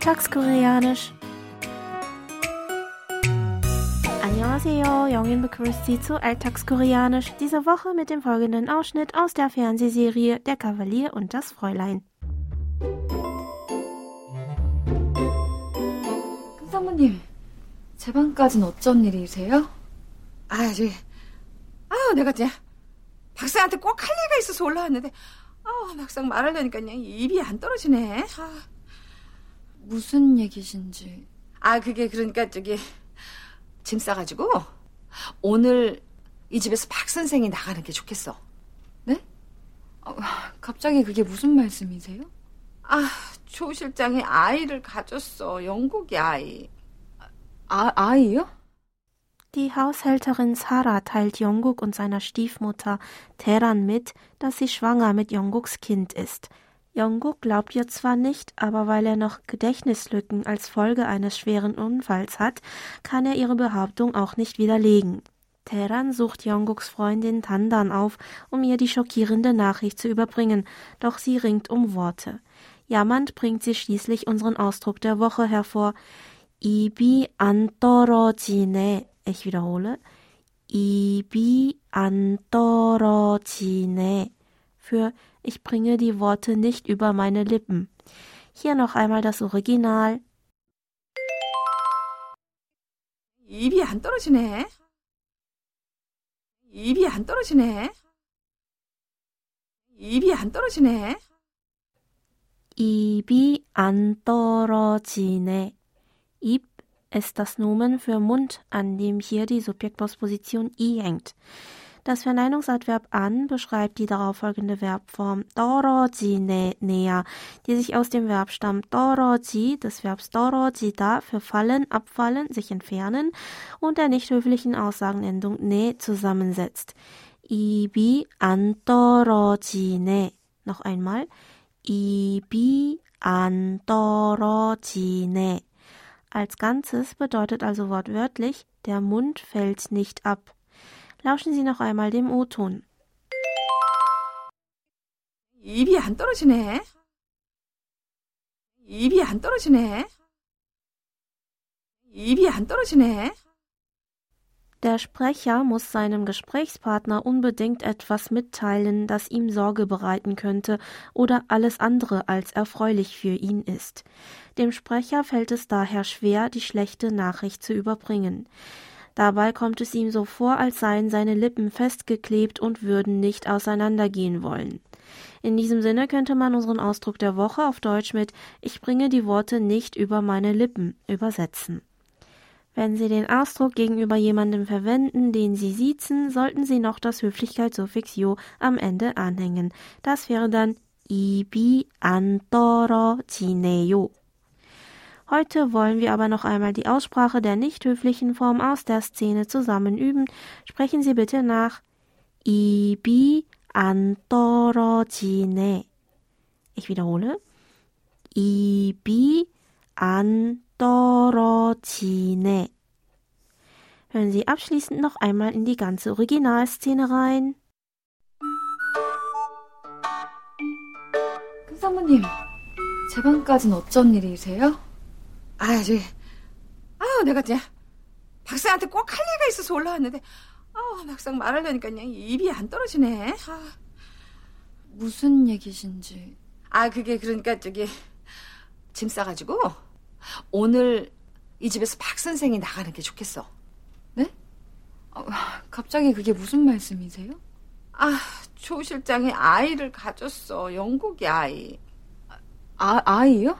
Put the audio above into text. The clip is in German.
Alltagskoreanisch. Annyeonghaseyo, Jongin begrüßt Sie zu Alltagskoreanisch, diese Woche mit dem folgenden Ausschnitt aus der Fernsehserie Der Kavalier und das Fräulein. 큰 사모님, 제 방까진 어쩐 일이세요? 아, 저기, 아유, 내가 이제 박사한테 꼭 할 얘기가 있어서 올라왔는데, 아, 막상 말하려니까 그냥 입이 안 떨어지네. 아, 무슨 얘기신지. 아, 그게 그러니까 저기 짐 싸가지고 오늘 이 집에서 박 선생이 나가는 게 좋겠어. 네? 아, 갑자기 그게 무슨 말씀이세요? 아, 조 실장이 아이를 가졌어. 영국이 아이. 아, 아이요? Die Haushälterin Sarah teilt Jonguk und seiner Stiefmutter Teran mit, dass sie schwanger mit Jongguks Kind ist. Jungkook glaubt ihr zwar nicht, aber weil er noch Gedächtnislücken als Folge eines schweren Unfalls hat, kann er ihre Behauptung auch nicht widerlegen. Teran sucht Yongguks Freundin Tandan auf, um ihr die schockierende Nachricht zu überbringen, doch sie ringt um Worte. Jammernd bringt sie schließlich unseren Ausdruck der Woche hervor. Ibi antorojine. Ich wiederhole. Ibi antorojine Für ich bringe die Worte nicht über meine Lippen. Hier noch einmal das Original. 입이 안 떨어지네. 입이 안 떨어지네. 입이 안 떨어지네. 입이 안 떨어지네. 입 ist das Nomen für Mund, an dem hier die Subjektposposition i hängt. Das Verneinungsadverb an beschreibt die darauffolgende Verbform doroji ne-", näher, die sich aus dem Verbstamm doroji des Verbs doroji da für fallen, abfallen, sich entfernen und der nicht höflichen Aussagenendung ne zusammensetzt. Ibi antoroji ne. Noch einmal. Ibi antoroji ne. Als Ganzes bedeutet also wortwörtlich, der Mund fällt nicht ab. Lauschen Sie noch einmal dem O-Ton. 입이 안 떨어지네. 입이 안 떨어지네. 입이 안 떨어지네. Der Sprecher muss seinem Gesprächspartner unbedingt etwas mitteilen, das ihm Sorge bereiten könnte oder alles andere als erfreulich für ihn ist. Dem Sprecher fällt es daher schwer, die schlechte Nachricht zu überbringen. Dabei kommt es ihm so vor, als seien seine Lippen festgeklebt und würden nicht auseinandergehen wollen. In diesem Sinne könnte man unseren Ausdruck der Woche auf Deutsch mit Ich bringe die Worte nicht über meine Lippen übersetzen. Wenn Sie den Ausdruck gegenüber jemandem verwenden, den Sie siezen, sollten Sie noch das Höflichkeitssuffix Jo am Ende anhängen. Das wäre dann ibi antoro cineyo. Heute wollen wir aber noch einmal die Aussprache der nicht höflichen Form aus der Szene zusammen üben. Sprechen Sie bitte nach. 입이 안 떨어지네. Ich wiederhole. 입이 안 떨어지네. Hören Sie abschließend noch einmal in die ganze Originalszene rein. 큰 사모님, 제 방까진 어쩐 일이세요? 아, 저기, 아유, 내가 이제 박사한테 꼭 할 얘기가 있어서 올라왔는데, 아, 막상 말하려니까 그냥 입이 안 떨어지네. 아, 무슨 얘기신지. 아, 그게 그러니까 저기 짐 싸가지고 오늘 이 집에서 박 선생이 나가는 게 좋겠어. 네? 아, 갑자기 그게 무슨 말씀이세요? 아, 조 실장이 아이를 가졌어. 영국이 아이. 아, 아이요?